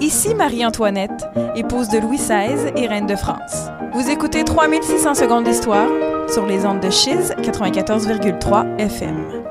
Ici Marie-Antoinette, épouse de Louis XVI et reine de France. Vous écoutez 3600 secondes d'histoire sur les ondes de Chiz 94,3 FM.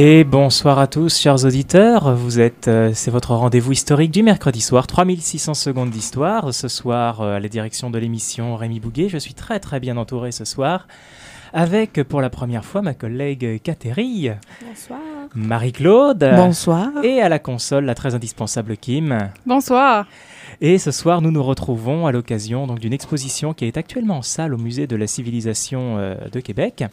Et bonsoir à tous, chers auditeurs. Vous êtes, euh, c'est votre rendez-vous historique du mercredi soir, 3600 secondes d'histoire. Ce soir, euh, à la direction de l'émission Rémi Bouguet, je suis très très bien entouré ce soir, avec pour la première fois ma collègue Catherine. Bonsoir. Marie-Claude. Bonsoir. Et à la console, la très indispensable Kim. Bonsoir. Et ce soir, nous nous retrouvons à l'occasion donc d'une exposition qui est actuellement en salle au musée de la civilisation euh, de Québec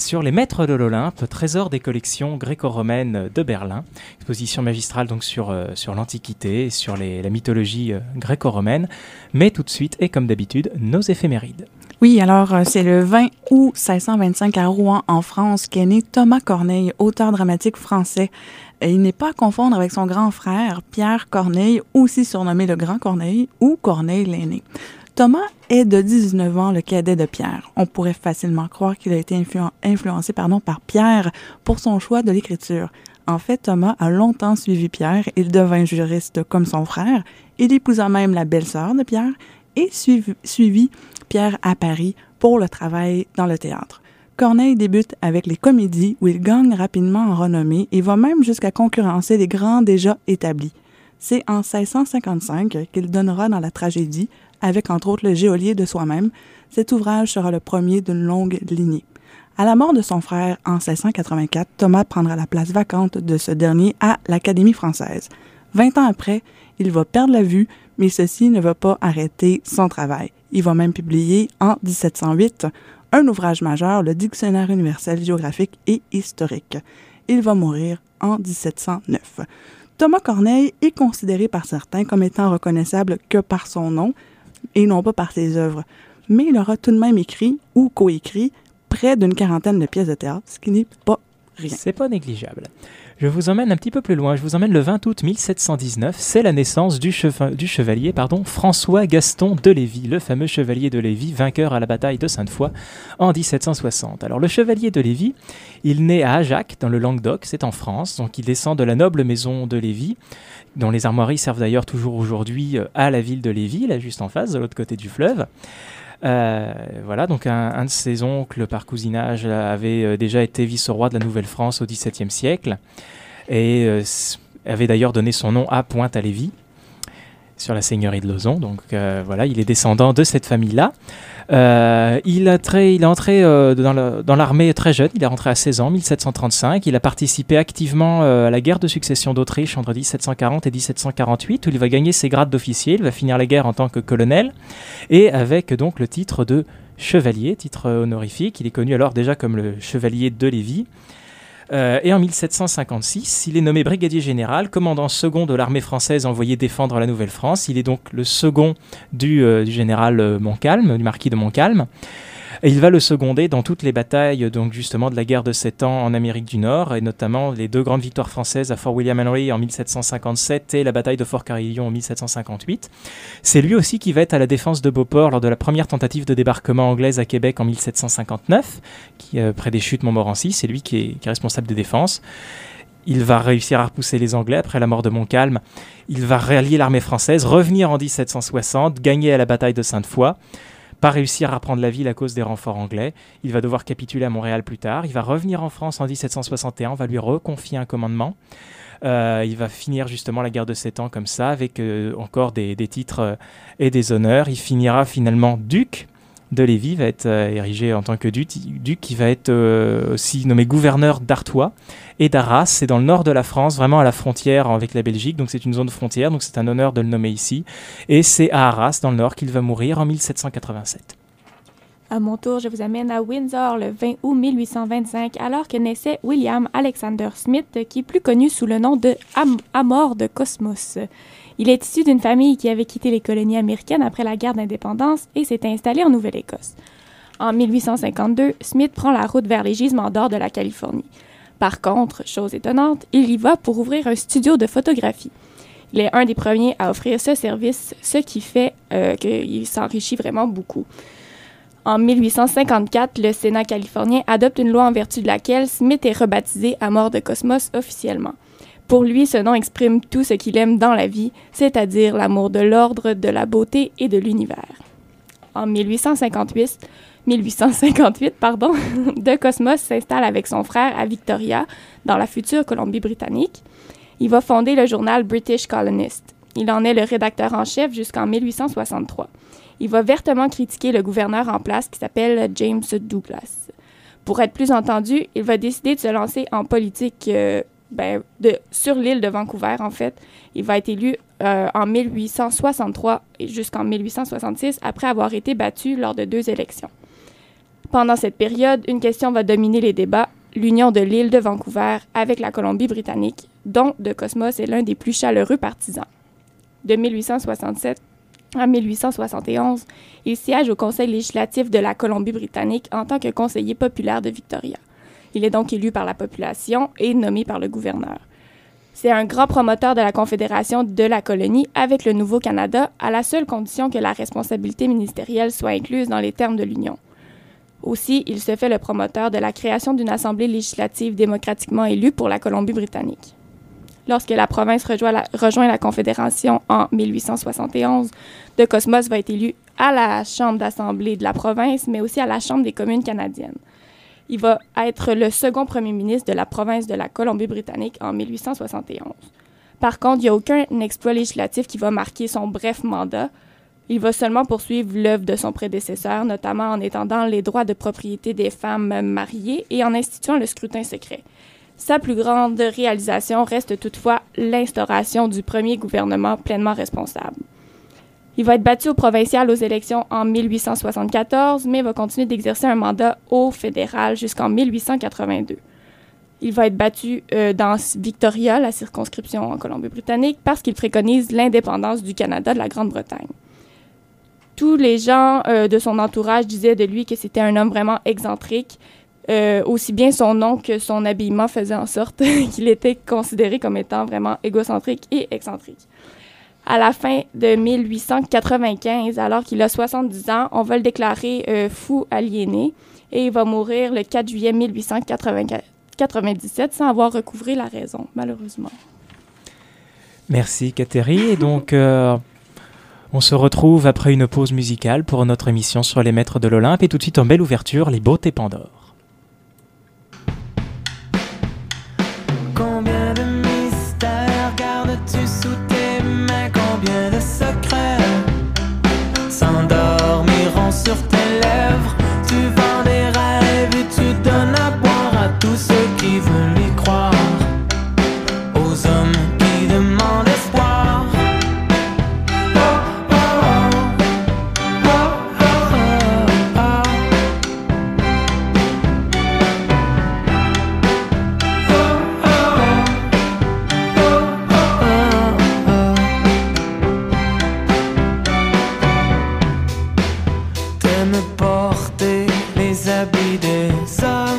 sur les maîtres de l'Olympe, trésor des collections gréco-romaines de Berlin. Exposition magistrale donc sur, euh, sur l'Antiquité, sur les, la mythologie euh, gréco-romaine. Mais tout de suite, et comme d'habitude, nos éphémérides. Oui, alors euh, c'est le 20 août 1625 à Rouen, en France, qu'est né Thomas Corneille, auteur dramatique français. Et il n'est pas à confondre avec son grand frère, Pierre Corneille, aussi surnommé le Grand Corneille ou Corneille l'aîné. Thomas est de 19 ans le cadet de Pierre. On pourrait facilement croire qu'il a été influ influencé pardon, par Pierre pour son choix de l'écriture. En fait, Thomas a longtemps suivi Pierre. Il devint juriste comme son frère. Il épousa même la belle-sœur de Pierre et suivi, suivit Pierre à Paris pour le travail dans le théâtre. Corneille débute avec les comédies où il gagne rapidement en renommée et va même jusqu'à concurrencer les grands déjà établis. C'est en 1655 qu'il donnera dans la tragédie avec entre autres le geôlier de soi-même, cet ouvrage sera le premier d'une longue lignée. À la mort de son frère en 1684, Thomas prendra la place vacante de ce dernier à l'Académie française. Vingt ans après, il va perdre la vue, mais ceci ne va pas arrêter son travail. Il va même publier en 1708 un ouvrage majeur, le Dictionnaire universel géographique et historique. Il va mourir en 1709. Thomas Corneille est considéré par certains comme étant reconnaissable que par son nom, et non pas par ses œuvres. Mais il aura tout de même écrit ou coécrit près d'une quarantaine de pièces de théâtre, ce qui n'est pas rien. C'est pas négligeable. Je vous emmène un petit peu plus loin. Je vous emmène le 20 août 1719. C'est la naissance du, chevalier pardon, François Gaston de Lévis, le fameux chevalier de Lévis, vainqueur à la bataille de Sainte-Foy en 1760. Alors, le chevalier de Lévis, il naît à Ajac, dans le Languedoc, c'est en France. Donc, il descend de la noble maison de Lévis, dont les armoiries servent d'ailleurs toujours aujourd'hui euh, à la ville de Lévis, là juste en face, de l'autre côté du fleuve. Euh, voilà, donc un, de ses oncles par cousinage avait euh, déjà été vice-roi de la Nouvelle-France au XVIIe siècle et avait d'ailleurs donné son nom à Pointe-à-Lévis sur la seigneurie de Lauson. Donc euh, voilà, il est descendant de cette famille-là. Euh, il, a très, il est entré euh, dans l'armée très jeune, il est rentré à 16 ans, 1735. Il a participé activement à la guerre de succession d'Autriche entre 1740 et 1748, où il va gagner ses grades d'officier. Il va finir la guerre en tant que colonel et avec donc le titre de chevalier, titre honorifique. Il est connu alors déjà comme le chevalier de Lévis. Euh, et en 1756, il est nommé brigadier général, commandant second de l'armée française envoyé défendre la Nouvelle-France. Il est donc le second du, euh, du général Montcalm, du marquis de Montcalm. Et il va le seconder dans toutes les batailles, donc justement de la guerre de Sept Ans en Amérique du Nord, et notamment les deux grandes victoires françaises à Fort William Henry en 1757 et la bataille de Fort Carillon en 1758. C'est lui aussi qui va être à la défense de Beauport lors de la première tentative de débarquement anglaise à Québec en 1759, qui, euh, près des chutes Montmorency. C'est lui qui est, responsable de défense. Il va réussir à repousser les Anglais après la mort de Montcalm. Il va rallier l'armée française, revenir en 1760, gagner à la bataille de Sainte-Foy pas réussir à prendre la ville à cause des renforts anglais. Il va devoir capituler à Montréal plus tard. Il va revenir en France en 1761, on va lui reconfier un commandement. Euh, il va finir justement la guerre de 7 ans comme ça, avec euh, encore des, titres euh, et des honneurs. Il finira finalement duc de Lévis, va être euh, érigé en tant que duc, qui va être euh, aussi nommé gouverneur d'Artois et d'Arras. C'est dans le nord de la France, vraiment à la frontière avec la Belgique, donc c'est une zone frontière, donc c'est un honneur de le nommer ici. Et c'est à Arras, dans le nord, qu'il va mourir en 1787. À mon tour, je vous amène à Windsor le 20 août 1825, alors que naissait William Alexander Smith, qui est plus connu sous le nom de Am Amor de Cosmos. Il est issu d'une famille qui avait quitté les colonies américaines après la guerre d'indépendance et s'est installé en Nouvelle-Écosse. En 1852, Smith prend la route vers les gisements d'or de la Californie. Par contre, chose étonnante, il y va pour ouvrir un studio de photographie. Il est un des premiers à offrir ce service, ce qui fait euh, qu'il s'enrichit vraiment beaucoup. En 1854, le Sénat californien adopte une loi en vertu de laquelle Smith est rebaptisé à mort de Cosmos officiellement. Pour lui, ce nom exprime tout ce qu'il aime dans la vie, c'est-à-dire l'amour de l'ordre, de la beauté et de l'univers. En 1858, 1858 pardon, De Cosmos s'installe avec son frère à Victoria, dans la future Colombie-Britannique. Il va fonder le journal British Colonist. Il en est le rédacteur en chef jusqu'en 1863 il va vertement critiquer le gouverneur en place qui s'appelle James Douglas. Pour être plus entendu, il va décider de se lancer en politique euh, ben, sur l'île de Vancouver, en fait. Il va être élu euh, en 1863 jusqu'en 1866 après avoir été battu lors de deux élections. Pendant cette période, une question va dominer les débats, l'union de l'île de Vancouver avec la Colombie-Britannique, dont De Cosmos est l'un des plus chaleureux partisans. De 1867 en 1871, il siège au Conseil législatif de la Colombie-Britannique en tant que conseiller populaire de Victoria. Il est donc élu par la population et nommé par le gouverneur. C'est un grand promoteur de la Confédération de la colonie avec le Nouveau-Canada, à la seule condition que la responsabilité ministérielle soit incluse dans les termes de l'Union. Aussi, il se fait le promoteur de la création d'une assemblée législative démocratiquement élue pour la Colombie-Britannique. Lorsque la province rejoint la, rejoint la Confédération en 1871, De Cosmos va être élu à la Chambre d'Assemblée de la province, mais aussi à la Chambre des communes canadiennes. Il va être le second premier ministre de la province de la Colombie-Britannique en 1871. Par contre, il n'y a aucun exploit législatif qui va marquer son bref mandat. Il va seulement poursuivre l'œuvre de son prédécesseur, notamment en étendant les droits de propriété des femmes mariées et en instituant le scrutin secret. Sa plus grande réalisation reste toutefois l'instauration du premier gouvernement pleinement responsable. Il va être battu au provincial aux élections en 1874, mais va continuer d'exercer un mandat au fédéral jusqu'en 1882. Il va être battu euh, dans Victoria, la circonscription en Colombie-Britannique, parce qu'il préconise l'indépendance du Canada de la Grande-Bretagne. Tous les gens euh, de son entourage disaient de lui que c'était un homme vraiment excentrique, euh, aussi bien son nom que son habillement faisaient en sorte qu'il était considéré comme étant vraiment égocentrique et excentrique. À la fin de 1895, alors qu'il a 70 ans, on va le déclarer euh, fou aliéné et il va mourir le 4 juillet 1897 sans avoir recouvré la raison, malheureusement. Merci Catherine. Et donc, euh, on se retrouve après une pause musicale pour notre émission sur les maîtres de l'Olympe et tout de suite en belle ouverture, les beautés Pandore. Combien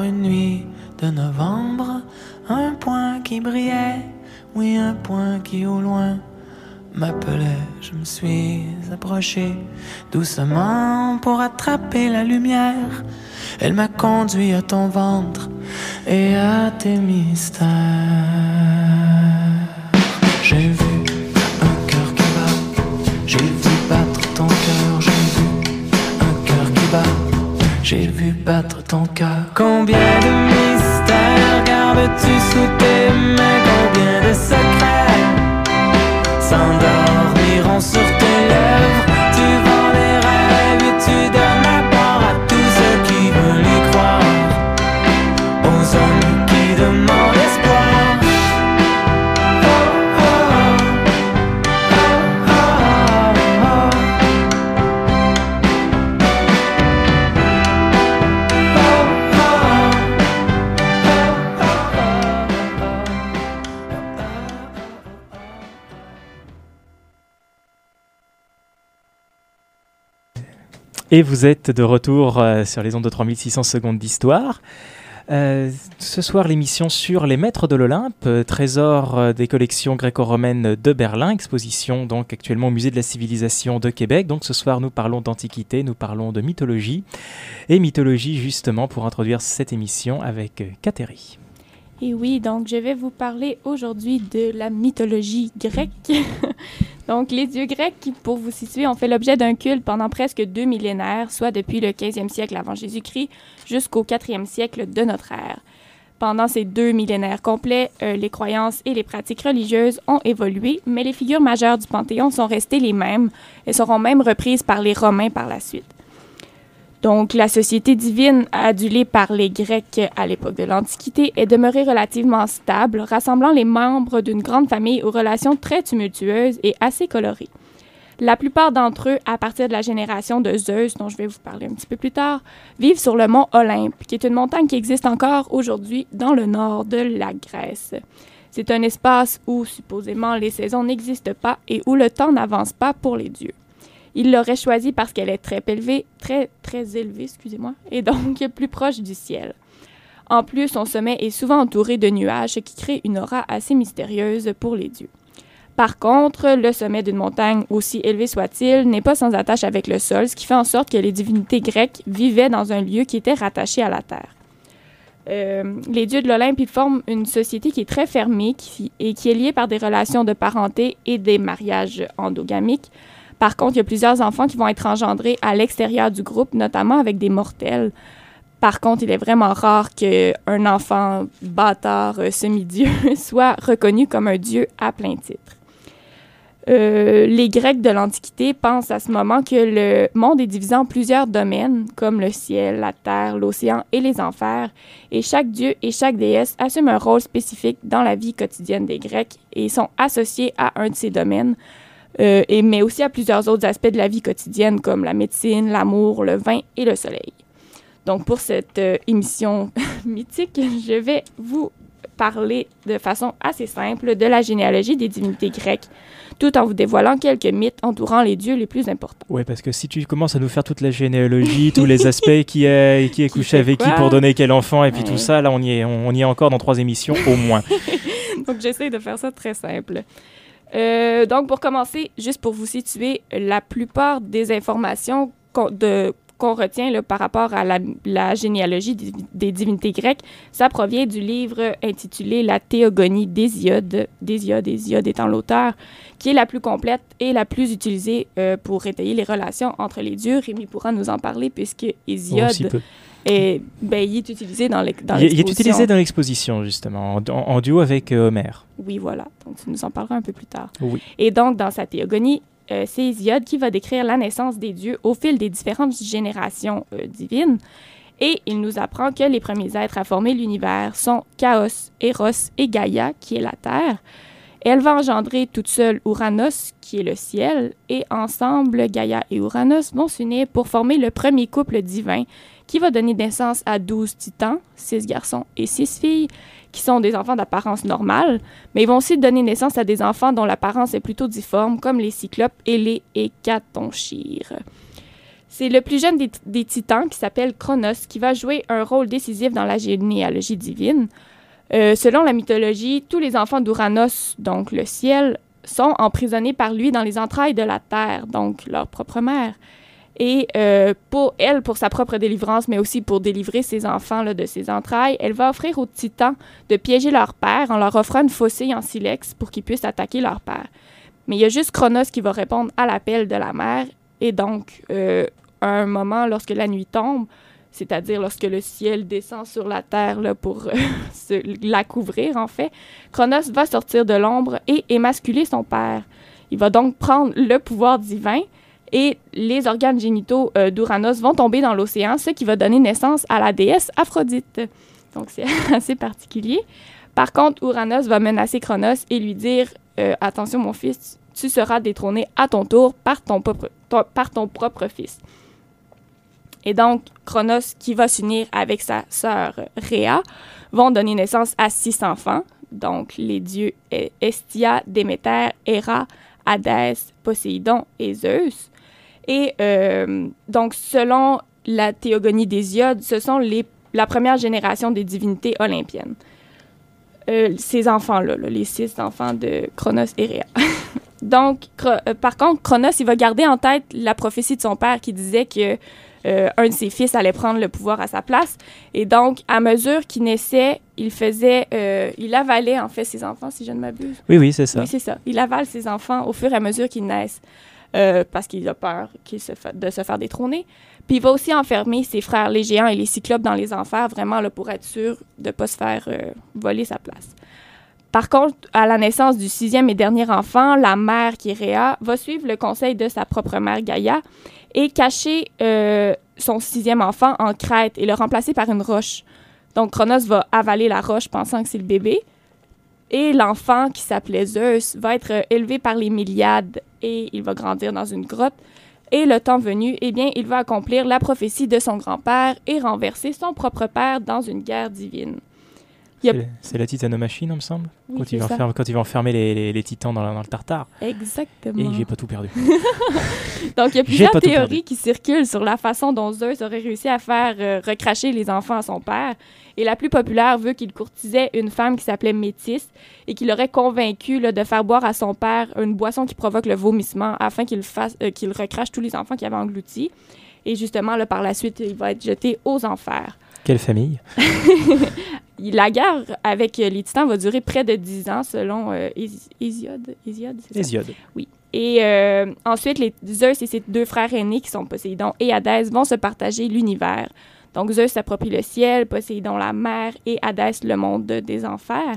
une nuit de novembre un point qui brillait, oui un point qui au loin m'appelait. Je me suis approché doucement pour attraper la lumière. Elle m'a conduit à ton ventre et à tes mystères. J'ai vu battre ton cœur. Combien de mystères gardes-tu sous tes mains, combien de secrets? S'endormiront sur Et vous êtes de retour euh, sur les ondes de 3600 secondes d'histoire. Euh, ce soir, l'émission sur les maîtres de l'Olympe, euh, trésor des collections gréco-romaines de Berlin, exposition donc actuellement au musée de la civilisation de Québec. Donc ce soir, nous parlons d'antiquité, nous parlons de mythologie et mythologie justement pour introduire cette émission avec Kateri. Et oui, donc je vais vous parler aujourd'hui de la mythologie grecque. donc les dieux grecs, qui, pour vous situer, ont fait l'objet d'un culte pendant presque deux millénaires, soit depuis le 15e siècle avant Jésus-Christ jusqu'au 4e siècle de notre ère. Pendant ces deux millénaires complets, euh, les croyances et les pratiques religieuses ont évolué, mais les figures majeures du Panthéon sont restées les mêmes et seront même reprises par les Romains par la suite. Donc, la société divine adulée par les Grecs à l'époque de l'Antiquité est demeurée relativement stable, rassemblant les membres d'une grande famille aux relations très tumultueuses et assez colorées. La plupart d'entre eux, à partir de la génération de Zeus, dont je vais vous parler un petit peu plus tard, vivent sur le mont Olympe, qui est une montagne qui existe encore aujourd'hui dans le nord de la Grèce. C'est un espace où supposément les saisons n'existent pas et où le temps n'avance pas pour les dieux. Il l'aurait choisi parce qu'elle est très élevée, très, très élevée, excusez-moi, et donc plus proche du ciel. En plus, son sommet est souvent entouré de nuages, qui crée une aura assez mystérieuse pour les dieux. Par contre, le sommet d'une montagne, aussi élevé soit-il, n'est pas sans attache avec le sol, ce qui fait en sorte que les divinités grecques vivaient dans un lieu qui était rattaché à la terre. Euh, les dieux de l'Olympe, forment une société qui est très fermée et qui est liée par des relations de parenté et des mariages endogamiques. Par contre, il y a plusieurs enfants qui vont être engendrés à l'extérieur du groupe, notamment avec des mortels. Par contre, il est vraiment rare qu'un enfant bâtard euh, semi-dieu soit reconnu comme un dieu à plein titre. Euh, les Grecs de l'Antiquité pensent à ce moment que le monde est divisé en plusieurs domaines, comme le ciel, la terre, l'océan et les enfers, et chaque dieu et chaque déesse assument un rôle spécifique dans la vie quotidienne des Grecs et sont associés à un de ces domaines, euh, et, mais aussi à plusieurs autres aspects de la vie quotidienne, comme la médecine, l'amour, le vin et le soleil. Donc, pour cette euh, émission mythique, je vais vous parler de façon assez simple de la généalogie des divinités grecques, tout en vous dévoilant quelques mythes entourant les dieux les plus importants. Ouais, parce que si tu commences à nous faire toute la généalogie, tous les aspects qui est, qui est couché avec qui pour donner quel enfant, et puis Ouais. tout ça, là, on y est, on, on y est encore dans trois émissions au moins. Donc, j'essaie de faire ça très simple. Euh, donc, pour commencer, juste pour vous situer, la plupart des informations qu'on retient là, par rapport à la, la généalogie des, des divinités grecques, ça provient du livre intitulé La Théogonie d'Hésiode, d'Hésiode, Hésiode étant l'auteur, qui est la plus complète et la plus utilisée euh, pour étayer les relations entre les dieux. Rémi pourra nous en parler puisque Hésiode Ben, il est utilisé dans l'ex- dans Il, est- il est l'exposition. utilisé dans l'exposition, justement, en, duo avec euh, Homère. Oui, voilà. Donc, tu nous en parleras un peu plus tard. Oui. Et donc, dans sa théogonie, euh, c'est Hésiode qui va décrire la naissance des dieux au fil des différentes générations euh, divines. Et il nous apprend que les premiers êtres à former l'univers sont Chaos, Eros et Gaïa, qui est la Terre. Elle va engendrer toute seule Ouranos, qui est le ciel, et ensemble, Gaïa et Ouranos vont s'unir pour former le premier couple divin qui va donner naissance à 12 titans, 6 garçons et 6 filles, qui sont des enfants d'apparence normale, mais ils vont aussi donner naissance à des enfants dont l'apparence est plutôt difforme, comme les cyclopes et les hécatonchires. C'est le plus jeune des, des titans, qui s'appelle Chronos, qui va jouer un rôle décisif dans la généalogie divine. Euh, selon la mythologie, tous les enfants d'Ouranos, donc le ciel, sont emprisonnés par lui dans les entrailles de la terre, donc leur propre mère. Et euh, pour elle, pour sa propre délivrance, mais aussi pour délivrer ses enfants de ses entrailles, elle va offrir aux titans de piéger leur père en leur offrant une faucille en silex pour qu'ils puissent attaquer leur père. Mais il y a juste Chronos qui va répondre à l'appel de la mère. Et donc, euh, à un moment, lorsque la nuit tombe, c'est-à-dire lorsque le ciel descend sur la terre pour euh, la couvrir, en fait, Chronos va sortir de l'ombre et émasculer son père. Il va donc prendre le pouvoir divin et les organes génitaux euh, d'Uranos vont tomber dans l'océan, ce qui va donner naissance à la déesse Aphrodite. Donc c'est assez particulier. Par contre, Uranos va menacer Chronos et lui dire euh, Attention, mon fils, tu seras détrôné à ton tour par ton, propre, par ton propre fils. Et donc, Chronos, qui va s'unir avec sa sœur Rhea, vont donner naissance à six enfants. Donc, les dieux euh, Estia, Déméter, Héra, Hadès, Poséidon et Zeus. Et euh, donc, selon la théogonie d'Hésiode, ce sont les, la première génération des divinités olympiennes. Euh, ces enfants-là, là, les six enfants de Chronos et Rhea. donc, euh, par contre, Chronos, il va garder en tête la prophétie de son père qui disait que euh, un de ses fils allait prendre le pouvoir à sa place. Et donc, à mesure qu'il naissait, il faisait, euh, il avalait en fait ses enfants, si je ne m'abuse. Oui, oui, c'est ça. Oui, c'est ça. Il avale ses enfants au fur et à mesure qu'ils naissent euh, parce qu'il a peur qu'il se fa- de se faire détrôner. Puis il va aussi enfermer ses frères les géants et les cyclopes dans les enfers, vraiment là, pour être sûr de ne pas se faire euh, voler sa place. Par contre, à la naissance du sixième et dernier enfant, la mère, qui va suivre le conseil de sa propre mère Gaïa et cacher euh, son sixième enfant en crête et le remplacer par une roche. Donc Chronos va avaler la roche pensant que c'est le bébé. Et l'enfant, qui s'appelait Zeus, va être élevé par les Myliades et il va grandir dans une grotte. Et le temps venu, eh bien, il va accomplir la prophétie de son grand-père et renverser son propre père dans une guerre divine. Yep. C'est- la titanomachine, il me semble, Oui, quand, il va enfermer, quand il va enfermer les, les- les titans dans, la- dans le tartare. Exactement. Et j'ai pas tout perdu. Donc, il y a plusieurs théories qui circulent sur la façon dont Zeus aurait réussi à faire euh, recracher les enfants à son père. Et la plus populaire veut qu'il courtisait une femme qui s'appelait Métis et qu'il aurait convaincu là, de faire boire à son père une boisson qui provoque le vomissement afin qu'il fasse euh, qu'il recrache tous les enfants qu'il avait engloutis. Et justement, là, par la suite, il va être jeté aux enfers. Quelle famille? Il- La guerre avec euh, les titans va durer près de 10 ans selon euh, Hési- Hésiode. Hésiode. Et euh, ensuite, les Zeus et ses deux frères aînés, qui sont Poséidon et Hadès, vont se partager l'univers. Donc Zeus s'approprie le ciel, Poséidon la mer et Hadès le monde des enfers.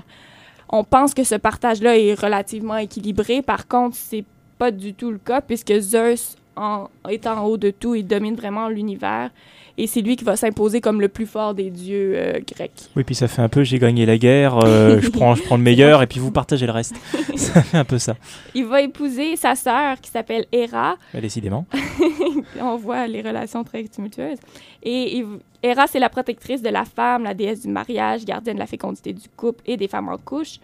On pense que ce partage-là est relativement équilibré. Par contre, c'est pas du tout le cas puisque Zeus en, est en haut de tout, il domine vraiment l'univers et c'est lui qui va s'imposer comme le plus fort des dieux euh, grecs. Oui, puis ça fait un peu j'ai gagné la guerre, euh, je, prends, je prends le meilleur et puis vous partagez le reste. ça fait un peu ça. Il va épouser sa sœur qui s'appelle Héra, Bah, décidément. on voit les relations très tumultueuses. Et il- Héra, c'est la protectrice de la femme, la déesse du mariage, gardienne de la fécondité du couple et des femmes en couche.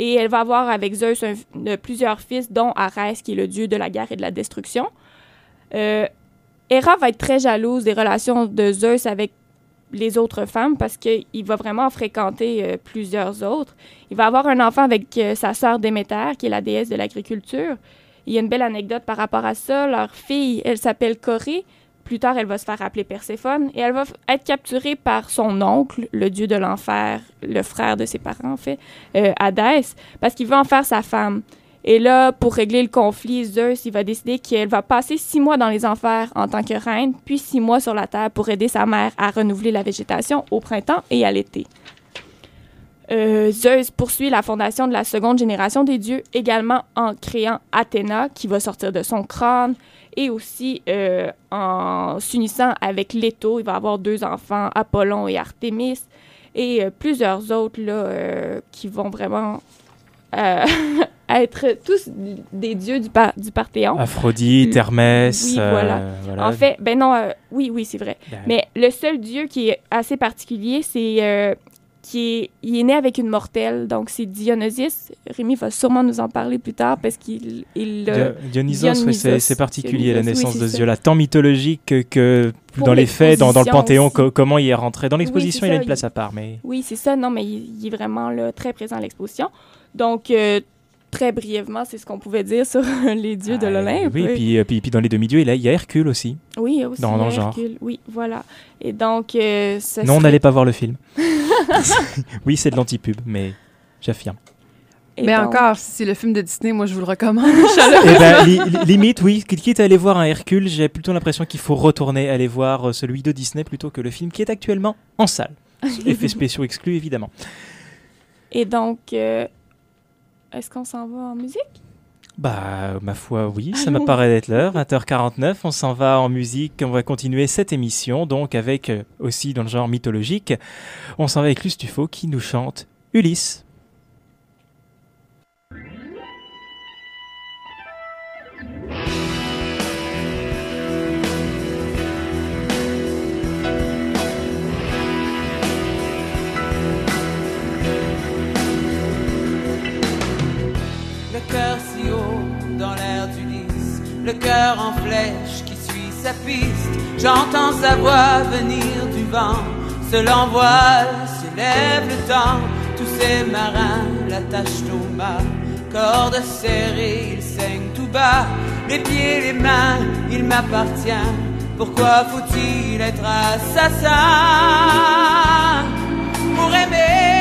Et elle va avoir avec Zeus un- de plusieurs fils, dont Arès, qui est le dieu de la guerre et de la destruction. Euh, Héra va être très jalouse des relations de Zeus avec les autres femmes parce qu'il va vraiment fréquenter euh, plusieurs autres. Il va avoir un enfant avec euh, sa sœur Déméter, qui est la déesse de l'agriculture. Il y a une belle anecdote par rapport à ça. Leur fille, elle s'appelle Corée. Plus tard, elle va se faire appeler Perséphone et elle va être capturée par son oncle, le dieu de l'enfer, le frère de ses parents, en fait, euh, Hadès, parce qu'il veut en faire sa femme. Et là, pour régler le conflit, Zeus, va décider qu'elle va passer six mois dans les enfers en tant que reine, puis six mois sur la terre pour aider sa mère à renouveler la végétation au printemps et à l'été. Euh, Zeus poursuit la fondation de la seconde génération des dieux, également en créant Athéna, qui va sortir de son crâne, et aussi euh, en s'unissant avec Leto. Il va avoir deux enfants, Apollon et Artémis, et euh, plusieurs autres là, qui vont vraiment être tous des dieux du, par- du Parthéon. Aphrodite, Mm. Hermès. Oui, euh, voilà. En fait, ben non, euh, oui, oui, c'est vrai. Ben, Mais le seul dieu qui est assez particulier, c'est euh, qui est, il est né avec une mortelle, donc c'est Dionysus. Rémi va sûrement nous en parler plus tard parce qu'il il, euh, Dio- Dionysos, oui, c'est particulier la Dionysos, naissance de ce dieu-là, tant mythologique que, dans les faits, dans, dans le panthéon, co- comment il est rentré. Dans l'exposition, il a une place il- à part, mais Oui, c'est ça. Non, mais il, il est vraiment là, très présent à l'exposition. Donc, très brièvement, c'est ce qu'on pouvait dire sur les dieux de Ah, l'Olympe. Oui, puis, euh, puis, puis dans les demi-dieux, il y a- il y a Hercule aussi. Oui, aussi dans- dans le genre. Hercule. Oui, voilà. Et donc, euh, ce Non, serait- n'allez pas voir le film. oui, c'est de l'antipub, mais j'affirme. et Mais donc- encore, si c'est le film de Disney, moi, je vous le recommande. Eh ben, li- li- limite, oui, qui- quitte à aller voir un Hercule, j'ai plutôt l'impression qu'il faut retourner aller voir euh, celui de Disney plutôt que le film qui est actuellement en salle. Effets spéciaux exclus, évidemment. Et donc, euh, est-ce qu'on s'en va en musique? Bah, ma foi, oui, ça me paraît être l'heure. 20h49, on s'en va en musique. On va continuer cette émission, donc avec euh, aussi dans le genre mythologique. On s'en va avec Luce Tufo qui nous chante Ulysse. Le cœur en flèche qui suit sa piste. J'entends sa voix venir du vent, se l'envoile, se lève le temps. Tous ces marins l'attachent au mât, corde serrée, il saigne tout bas. Les pieds, les mains, il m'appartient. Pourquoi faut-il être assassin pour aimer?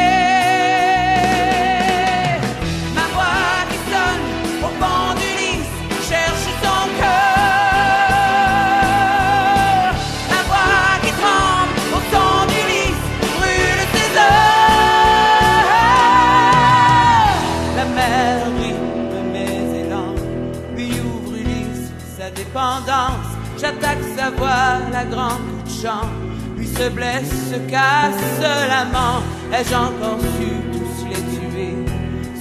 Grande coup de chant. Lui se blesse, se casse l'amant. Ai-je encore su tous les tuer?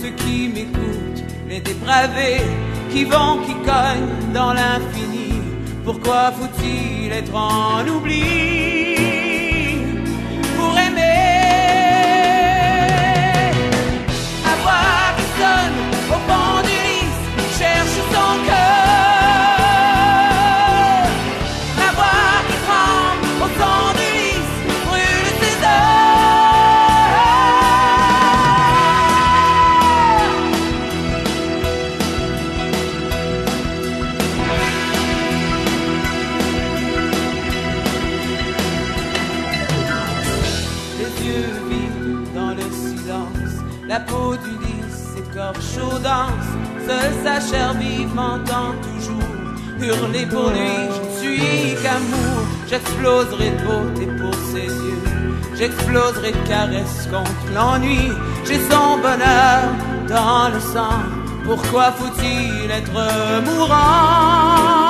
Ceux qui m'écoutent, les dépravés, qui vont, qui cognent dans l'infini. Pourquoi faut-il être en oubli? Pour aimer? Ma voix qui sonne j'exploserai de caresses contre l'ennui, j'ai son bonheur dans le sang, pourquoi faut-il être mourant?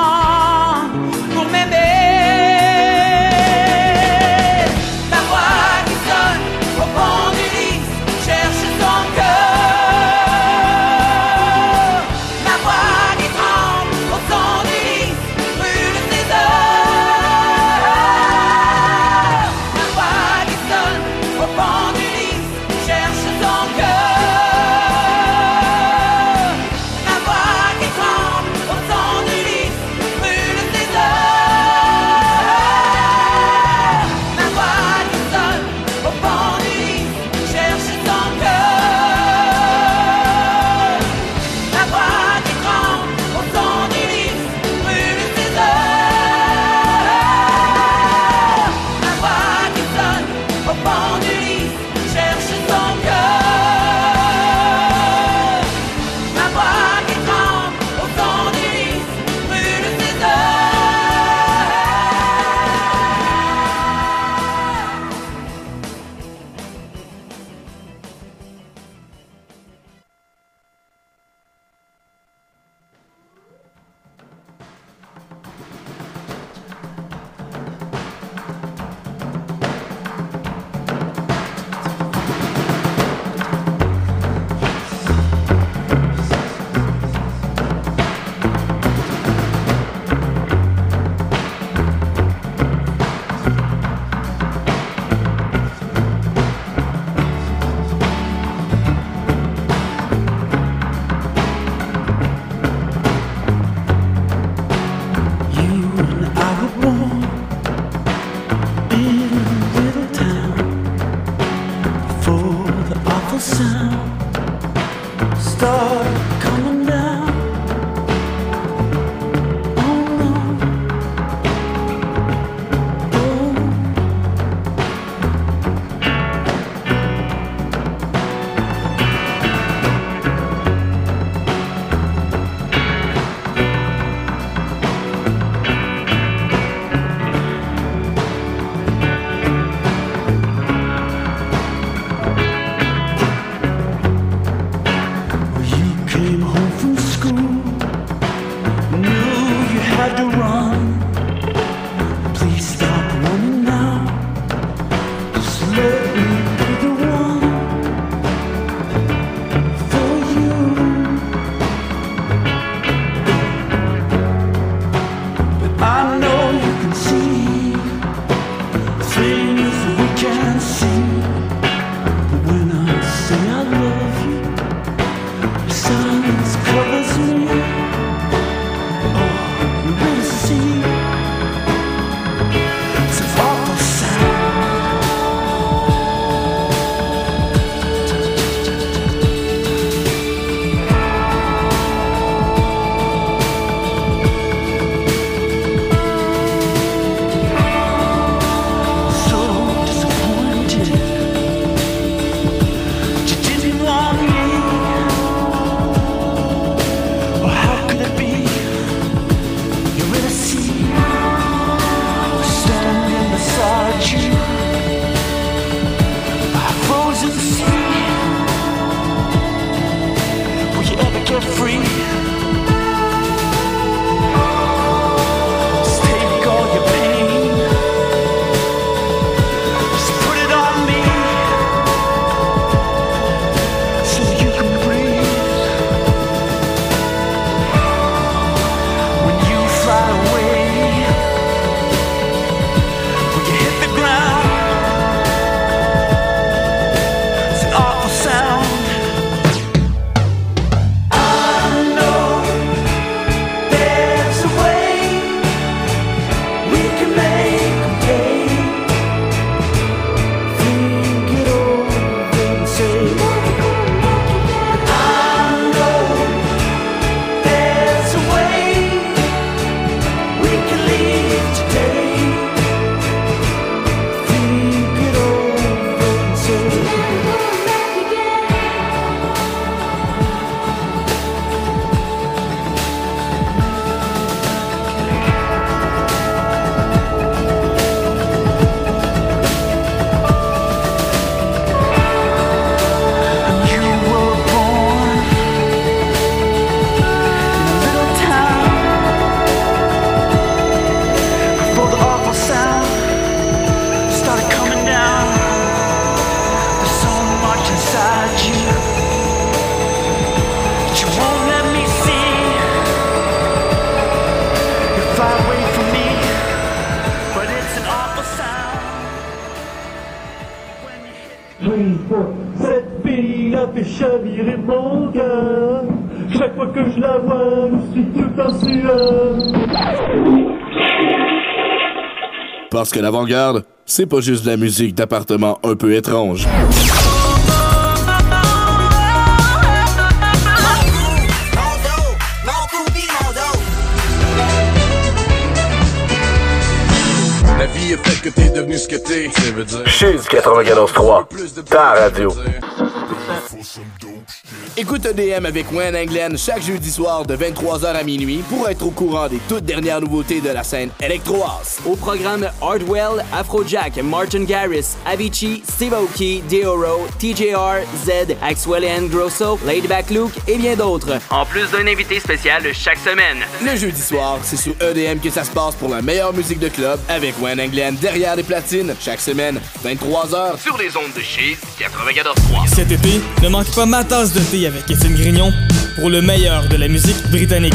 can l'avant-garde, c'est pas juste de la musique d'appartement un peu étrange. La vie est faite que t'es devenu ce que t'es. Ça veut dire? Chiz 94.3, ta radio. Écoute EDM avec Wayne England chaque jeudi soir de 23h à minuit pour être au courant des toutes dernières nouveautés de la scène électro-house. Au programme Hardwell, Afrojack, Martin Garris, Avicii, Steve Aoki, Deoro, TJR, Z, Axwell and Grosso, Laidback Luke et bien d'autres. En plus d'un invité spécial chaque semaine. Le jeudi soir, c'est sur EDM que ça se passe pour la meilleure musique de club avec Wayne England derrière les platines chaque semaine, 23h sur les ondes de chez 94.3. Cet été, ne manque pas ma tasse de thé avec Étienne Grignon pour le meilleur de la musique britannique.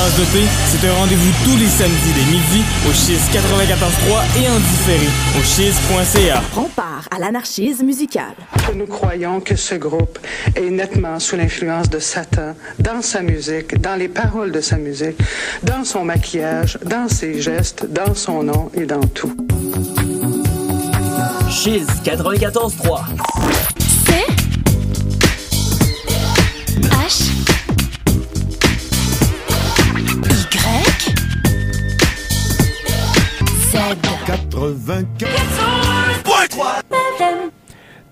tasse de thé, c'est un rendez-vous tous les samedis dès midi au Chiz 94.3 et en différé au chiz.ca. On part à l'anarchisme musical. Nous croyons que ce groupe est nettement sous l'influence de Satan dans sa musique, dans les paroles de sa musique, dans son maquillage, dans ses gestes, dans son nom et dans tout. Chiz 94.3.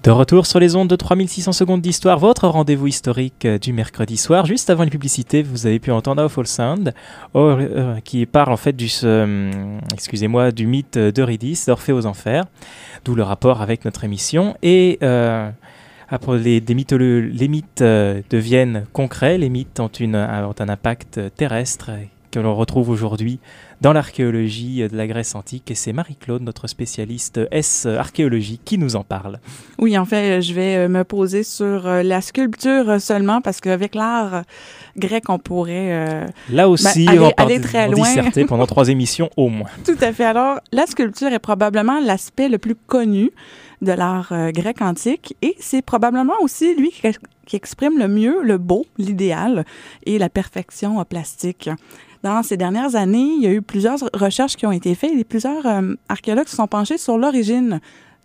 De retour sur les ondes de 3600 secondes d'histoire, votre rendez-vous historique euh, du mercredi soir. Juste avant les publicités, vous avez pu entendre Awful Sound, euh, qui parle en fait du, euh, excusez-moi, du mythe d'Eurydice, d'Orphée aux Enfers, d'où le rapport avec notre émission. Et euh, après, les, des mytholo- les mythes deviennent concrets, les mythes ont, une, ont un impact terrestre que l'on retrouve aujourd'hui dans l'archéologie de la Grèce antique. Et c'est Marie-Claude, notre spécialiste S archéologie, qui nous en parle. Oui, en fait, je vais euh, me poser sur euh, la sculpture seulement parce qu'avec l'art grec, on pourrait euh, Là aussi, ben, aller, on aller très loin. disserter pendant trois émissions au moins. Tout à fait. Alors, la sculpture est probablement l'aspect le plus connu de l'art euh, grec antique et c'est probablement aussi lui qui, qui exprime le mieux le beau, l'idéal et la perfection euh, plastique. Dans ces dernières années, il y a eu plusieurs recherches qui ont été faites et plusieurs euh, archéologues se sont penchés sur l'origine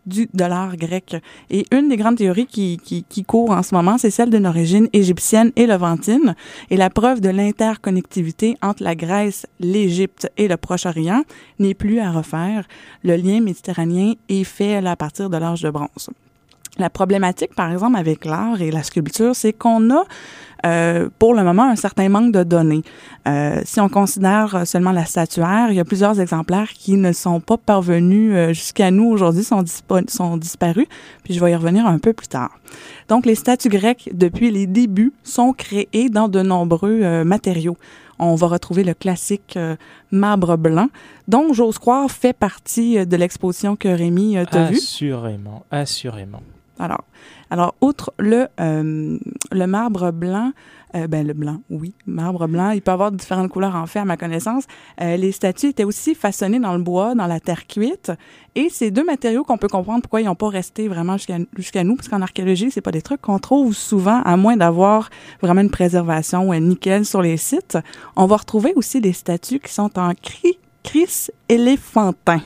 du, de l'art grec. Et une des grandes théories qui, qui, court en ce moment, c'est celle d'une origine égyptienne et levantine. Et la preuve de l'interconnectivité entre la Grèce, l'Égypte et le Proche-Orient n'est plus à refaire. Le lien méditerranéen est fait à partir de l'âge de bronze. La problématique, par exemple, avec l'art et la sculpture, c'est qu'on a euh, pour le moment un certain manque de données. Euh, si on considère seulement la statuaire, il y a plusieurs exemplaires qui ne sont pas parvenus euh, jusqu'à nous aujourd'hui, sont, sont disparus, puis je vais y revenir un peu plus tard. Donc, les statues grecques, depuis les débuts, sont créées dans de nombreux euh, matériaux. On va retrouver le classique euh, marbre blanc, dont j'ose croire fait partie euh, de l'exposition que Rémi euh, t'a vue. Assurément, assurément. Alors, outre le, euh, marbre blanc, euh, ben le blanc, oui, marbre blanc, il peut avoir différentes couleurs en fait, à ma connaissance. Euh, les statues étaient aussi façonnées dans le bois, dans la terre cuite, et ces deux matériaux qu'on peut comprendre pourquoi ils n'ont pas resté vraiment jusqu'à nous, parce qu'en archéologie, c'est pas des trucs qu'on trouve souvent, à moins d'avoir vraiment une préservation euh, nickel sur les sites. On va retrouver aussi des statues qui sont en cri, cris éléphantin.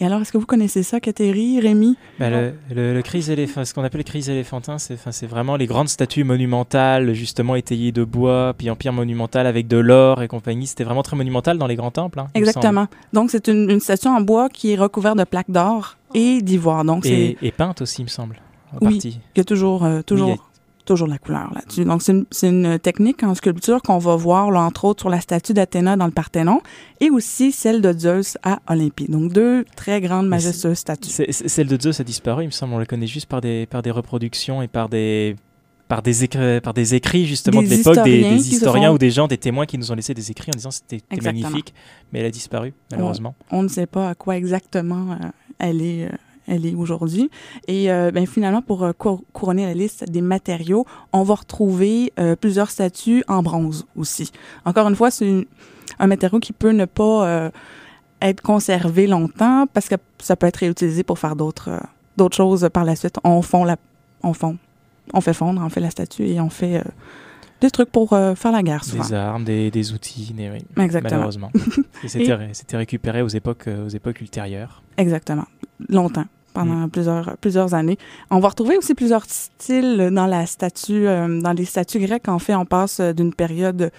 Et alors, est-ce que vous connaissez ça, Catherine, Rémi? Bah, le, le, le cris éléph- ce qu'on appelle le cris éléphantin, c'est enfin, c'est vraiment les grandes statues monumentales, justement étayées de bois, puis en pierre monumentale avec de l'or et compagnie. C'était vraiment très monumental dans les grands temples. hein, Exactement. Donc, c'est une, une statue en bois qui est recouverte de plaques d'or et d'ivoire. Donc. Et, c'est. et peinte aussi, il me semble. En Oui, partie. il y a toujours, euh, toujours, Oui, toujours la couleur là-dessus. Donc, c'est une, technique en sculpture qu'on va voir, là, entre autres, sur la statue d'Athéna dans le Parthénon et aussi celle de Zeus à Olympie. Donc, deux très grandes, majestueuses statues. Celle de Zeus a disparu, il me semble. On la connaît juste par des, par des reproductions et par des, par des, écrits, par des écrits justement Des de l'époque, des, historiens des ou des gens, des témoins qui nous ont laissé des écrits en disant c'était magnifique, mais elle a disparu, malheureusement. On, on ne sait pas à quoi exactement euh, elle est. euh, elle est aujourd'hui. Et euh, ben, finalement, pour euh, cour- couronner la liste des matériaux, on va retrouver euh, plusieurs statues en bronze aussi. Encore une fois, c'est un matériau qui peut ne pas être conservé longtemps parce que ça peut être réutilisé pour faire d'autres d'autres choses par la suite. On fond la, on fond, on fait fondre, on fait la statue et on fait des trucs pour euh, faire la guerre souvent. Des armes, des, des outils, des- oui, Exactement. malheureusement. Et c'était Et- ré- c'était récupéré aux époques, aux époques ultérieures. Exactement. Longtemps, pendant plusieurs, plusieurs années. On va retrouver aussi plusieurs styles dans la statue, euh, dans les statues grecques. En fait, on passe d'une période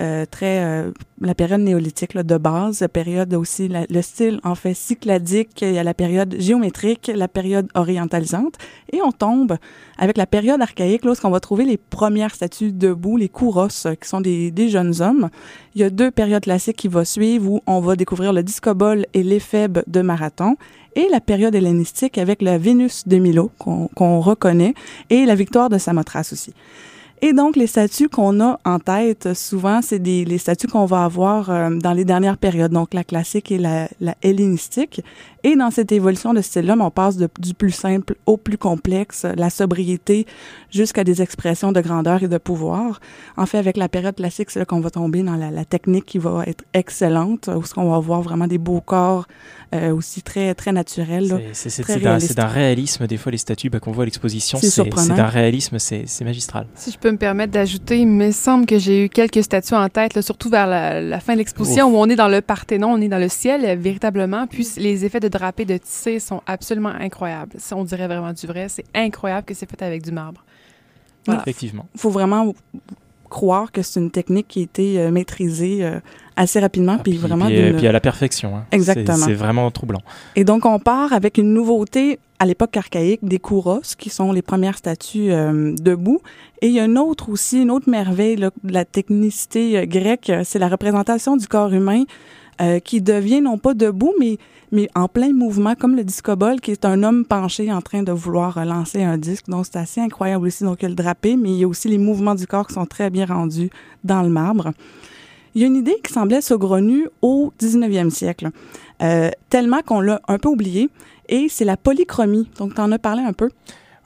euh, très, euh, la période néolithique de base, la période aussi, le style en fait cycladique, il y a la période géométrique, la période orientalisante, et on tombe avec la période archaïque, lorsqu'on va trouver les premières statues debout, les kouros, qui sont des, des jeunes hommes. Il y a deux périodes classiques qui vont suivre où on va découvrir le discobole et l'éphèbe de Marathon et la période hellénistique avec la Vénus de Milo qu'on reconnaît et la victoire de Samothrace aussi. Et donc, les statues qu'on a en tête, souvent, c'est des, les statues qu'on va avoir euh, dans les dernières périodes, donc la classique et la, la hellénistique. Et dans cette évolution de style-là, on passe du plus simple au plus complexe, la sobriété, jusqu'à des expressions de grandeur et de pouvoir. En fait, avec la période classique, c'est là qu'on va tomber dans la, la, technique qui va être excellente, où on va voir vraiment des beaux corps euh, aussi très, très naturels. C'est d'un réalisme, des fois, les statues bah, qu'on voit à l'exposition, c'est d'un réalisme, c'est magistral. Si je peux me permettre d'ajouter, il me semble que j'ai eu quelques statues en tête, là, surtout vers la, la fin de l'exposition, où on est dans le Parthénon, on est dans le ciel, euh, véritablement, puis les effets de drapé de tissé sont absolument incroyables. Ça, on dirait vraiment du vrai. C'est incroyable que c'est fait avec du marbre. Voilà. Effectivement. Il faut vraiment croire que c'est une technique qui a été euh, maîtrisée euh, assez rapidement, ah, puis, puis, vraiment... Puis, puis, à la perfection. Hein. Exactement. C'est vraiment troublant. Et donc, on part avec une nouveauté à l'époque archaïque des kouros, qui sont les premières statues euh, debout. Et il y a une autre aussi, une autre merveille là, de la technicité euh, grecque, c'est la représentation du corps humain euh, qui devient non pas debout, mais, mais en plein mouvement, comme le discobol, qui est un homme penché en train de vouloir lancer un disque. Donc, c'est assez incroyable aussi. Donc, il y a le drapé, mais il y a aussi les mouvements du corps qui sont très bien rendus dans le marbre. Il y a une idée qui semblait saugrenue au 19e siècle, euh, tellement qu'on l'a un peu oublié, et c'est la polychromie. Donc, tu en as parlé un peu?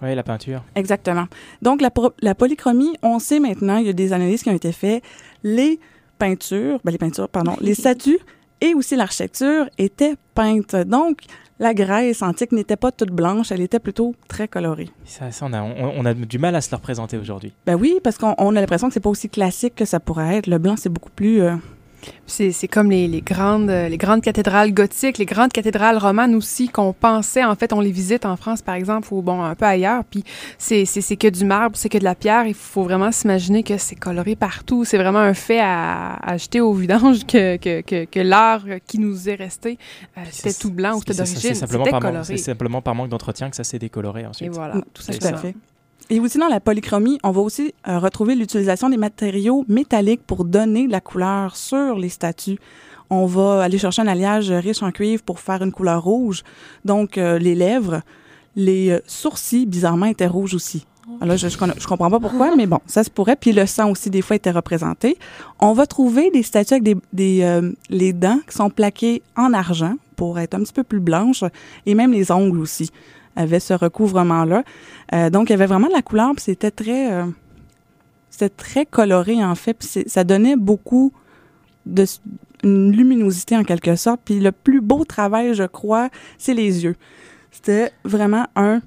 Oui, la peinture. Exactement. Donc, la, la polychromie, on sait maintenant, il y a des analyses qui ont été faites, les peintures, ben les peintures, pardon, les statues et aussi l'architecture étaient peintes. Donc, la Grèce antique n'était pas toute blanche, elle était plutôt très colorée. Ça, ça on, a, on, on, a, du mal à se le représenter aujourd'hui. Ben oui, parce qu'on a l'impression que c'est pas aussi classique que ça pourrait être. Le blanc, c'est beaucoup plus... Euh, c'est comme les, les, grandes, les grandes cathédrales gothiques, les grandes cathédrales romanes aussi qu'on pensait, en fait, on les visite en France, par exemple, ou bon, un peu ailleurs, puis c'est que du marbre, c'est que de la pierre. Il faut vraiment s'imaginer que c'est coloré partout. C'est vraiment un fait à, à, jeter au vidange que, que, que, que l'art qui nous est resté, euh, c'était tout blanc ou c'était d'origine. C'est simplement par manque d'entretien que ça s'est décoloré ensuite. Et voilà, tout, tout à fait. Et aussi dans la polychromie, on va aussi euh, retrouver l'utilisation des matériaux métalliques pour donner de la couleur sur les statues. On va aller chercher un alliage riche en cuivre pour faire une couleur rouge. Donc, euh, les lèvres, les euh, sourcils, bizarrement, étaient rouges aussi. Alors, je, je, je, comprends pas pourquoi, mais bon, ça se pourrait. Puis le sang aussi, des fois, était représenté. On va trouver des statues avec des, des euh, les dents qui sont plaquées en argent pour être un petit peu plus blanches, et même les ongles aussi avaient ce recouvrement-là. Euh, donc, il y avait vraiment de la couleur, puis c'était très, euh, c'était très coloré, en fait, puis ça donnait beaucoup de une luminosité, en quelque sorte. Puis le plus beau travail, je crois, c'est les yeux. C'était vraiment un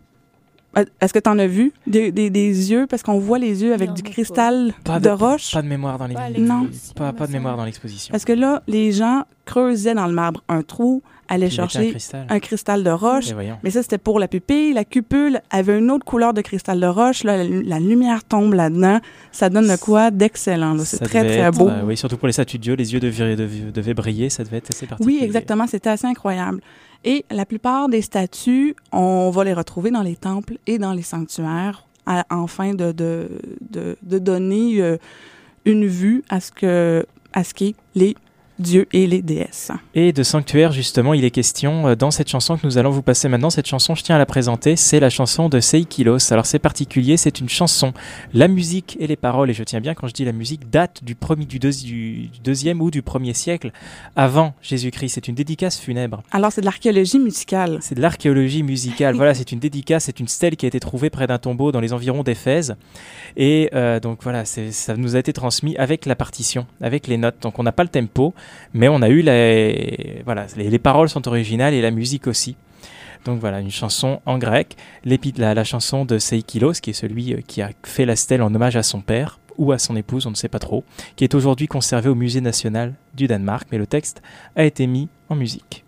est-ce que tu en as vu? Des, des, des yeux parce qu'on voit les yeux avec non, du cristal pas de, de, roche Pas de mémoire dans l'exposition. Non, pas, pas de mémoire dans l'exposition. Parce que là, les gens creusaient dans le marbre un trou, Puis chercher un cristal. un cristal. de roche. Mais ça, c'était pour la pupille. La cupule avait une autre couleur de cristal de roche. Là, la, la lumière tombe là-dedans. Ça donne de quoi d'excellent. C'est très, très être, beau. Euh, oui, surtout pour les statues de Dieu, les yeux devaient, devaient, devaient briller. Ça devait être assez particulier. Oui, exactement. C'était assez incroyable. Et la plupart des statues, on va les retrouver dans les temples et dans les sanctuaires, à, afin de, de, de, de donner euh, une vue à ce que à ce qu'est les dieux et les déesses. Et de sanctuaire, justement, il est question euh, dans cette chanson que nous allons vous passer maintenant. Cette chanson, je tiens à la présenter, c'est la chanson de Seikilos. Alors c'est particulier, c'est une chanson. La musique et les paroles, et je tiens bien quand je dis la musique, datent du, premier, du, deux, du, du deuxième ou du premier siècle avant Jésus-Christ. C'est une dédicace funèbre. Alors c'est de l'archéologie musicale. C'est de l'archéologie musicale. voilà, c'est une dédicace, c'est une stèle qui a été trouvée près d'un tombeau dans les environs d'Éphèse. Et euh, donc voilà, ça nous a été transmis avec la partition, avec les notes. Donc on n'a pas le tempo, mais on a eu les, voilà, les, les, paroles sont originales et la musique aussi. Donc voilà, une chanson en grec, la, la, chanson de Seikilos, qui est celui euh, qui a fait la stèle en hommage à son père ou à son épouse, on ne sait pas trop, qui est aujourd'hui conservée au Musée national du Danemark, mais le texte a été mis en musique.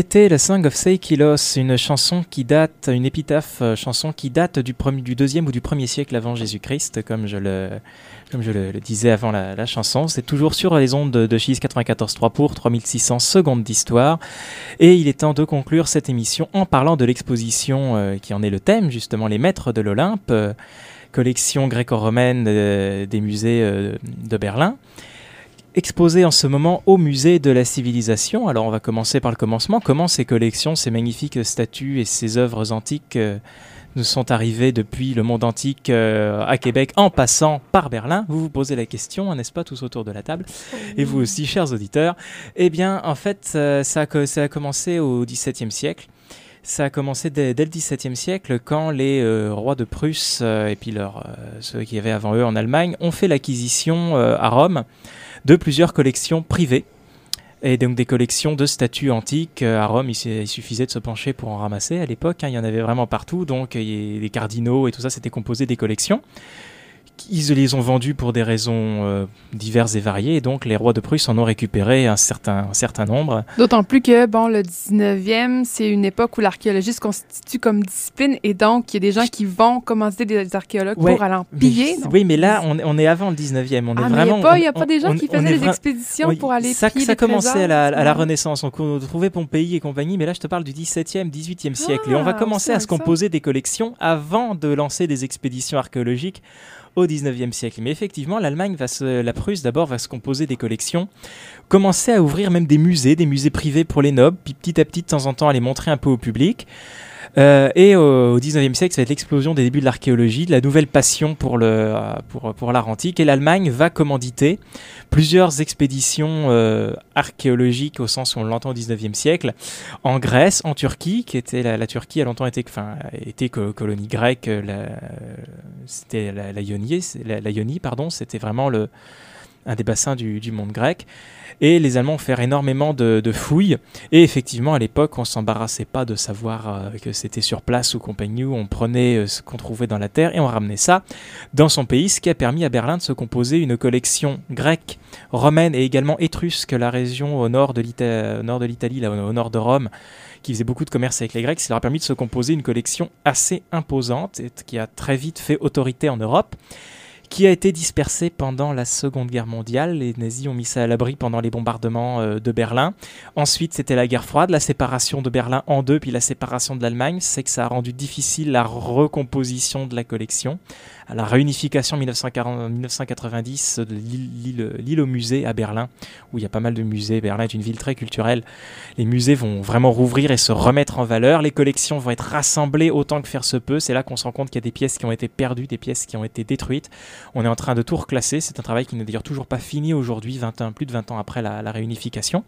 C'était la Song of Seikilos, une chanson qui date, une épitaphe euh, chanson qui date du, premier, du deuxième ou du premier siècle avant Jésus-Christ, comme je le, comme je le, disais avant la, chanson. C'est toujours sur les ondes de, Chis 94.3 pour 3600 secondes d'histoire. Et il est temps de conclure cette émission en parlant de l'exposition euh, qui en est le thème, justement, les maîtres de l'Olympe, euh, collection gréco-romaine des musées de Berlin exposée en ce moment au musée de la civilisation. Alors on va commencer par le commencement. Comment ces collections, ces magnifiques statues et ces œuvres antiques euh, nous sont arrivées depuis le monde antique euh, à Québec en passant par Berlin? Vous vous posez la question, n'est-ce pas, tous autour de la table? Et vous aussi, chers auditeurs. Eh bien, en fait, euh, ça, a, commencé au XVIIe siècle. Ça a commencé dès, le XVIIe siècle quand les rois de Prusse et puis ceux qui avaient avant eux en Allemagne ont fait l'acquisition à Rome de plusieurs collections privées. Et donc des collections de statues antiques. Euh, À Rome, il, suffisait de se pencher pour en ramasser à l'époque. hein, il y en avait vraiment partout. Donc les cardinaux et tout ça, c'était composé des collections. Ils les ont vendues pour des raisons euh, diverses et variées. Et donc les rois de Prusse en ont récupéré un certain, un certain nombre. D'autant plus que, bon, le 19e, c'est une époque où l'archéologie se constitue comme discipline et donc il y a des gens qui vont commanditer des archéologues Ouais, pour aller en piller. oui, mais là, on, est- on est avant le 19e. On est Ah, mais vraiment, il n'y a, pas- a des gens on- qui faisaient est des vra- expéditions Oui, pour aller ça, piller ça commençait à la, à la. Renaissance. On trouvait Pompéi et compagnie, mais là, je te parle du 17e, 18e siècle. et on va Ah, commencer à se ça. composer des collections avant de lancer des expéditions archéologiques au 19e siècle. Mais effectivement, l'Allemagne va se, la Prusse d'abord va se composer des collections, commencer à ouvrir même des musées, des musées privés pour les nobles, puis petit à petit, de temps en temps, à les montrer un peu au public. Euh, et au, au 19e siècle, ça va être l'explosion des débuts de l'archéologie, de la nouvelle passion pour, le, euh, pour, pour l'art antique. Et l'Allemagne va commanditer plusieurs expéditions euh, archéologiques au sens où on l'entend au 19e siècle, en Grèce, en Turquie, qui était la, Turquie a longtemps été, enfin, été co- colonie grecque, c'était la, la Ionie, la, la pardon, c'était vraiment le, un des bassins du, du monde grec. Et les Allemands ont fait énormément de, fouilles. Et effectivement, à l'époque, on s'embarrassait pas de savoir euh, que c'était sur place ou compagnie. On prenait euh, ce qu'on trouvait dans la terre et on ramenait ça dans son pays, ce qui a permis à Berlin de se composer une collection grecque, romaine et également étrusque, la région au nord de l'Italie, au nord de Rome, qui faisait beaucoup de commerce avec les Grecs. Ça leur a permis de se composer une collection assez imposante et qui a très vite fait autorité en Europe qui a été dispersée pendant la Seconde Guerre mondiale. Les nazis ont mis ça à l'abri pendant les bombardements euh, de Berlin. Ensuite, c'était la guerre froide, la séparation de Berlin en deux, puis la séparation de l'Allemagne. C'est que ça a rendu difficile la recomposition de la collection. À la réunification en 1940 1990 de l'île- au musée à Berlin, où il y a pas mal de musées. Berlin est une ville très culturelle. Les musées vont vraiment rouvrir et se remettre en valeur. Les collections vont être rassemblées autant que faire se peut. C'est là qu'on se rend compte qu'il y a des pièces qui ont été perdues, des pièces qui ont été détruites. On est en train de tout reclasser. C'est un travail qui n'est d'ailleurs toujours pas fini aujourd'hui, 20 ans, plus de 20 ans après la, réunification.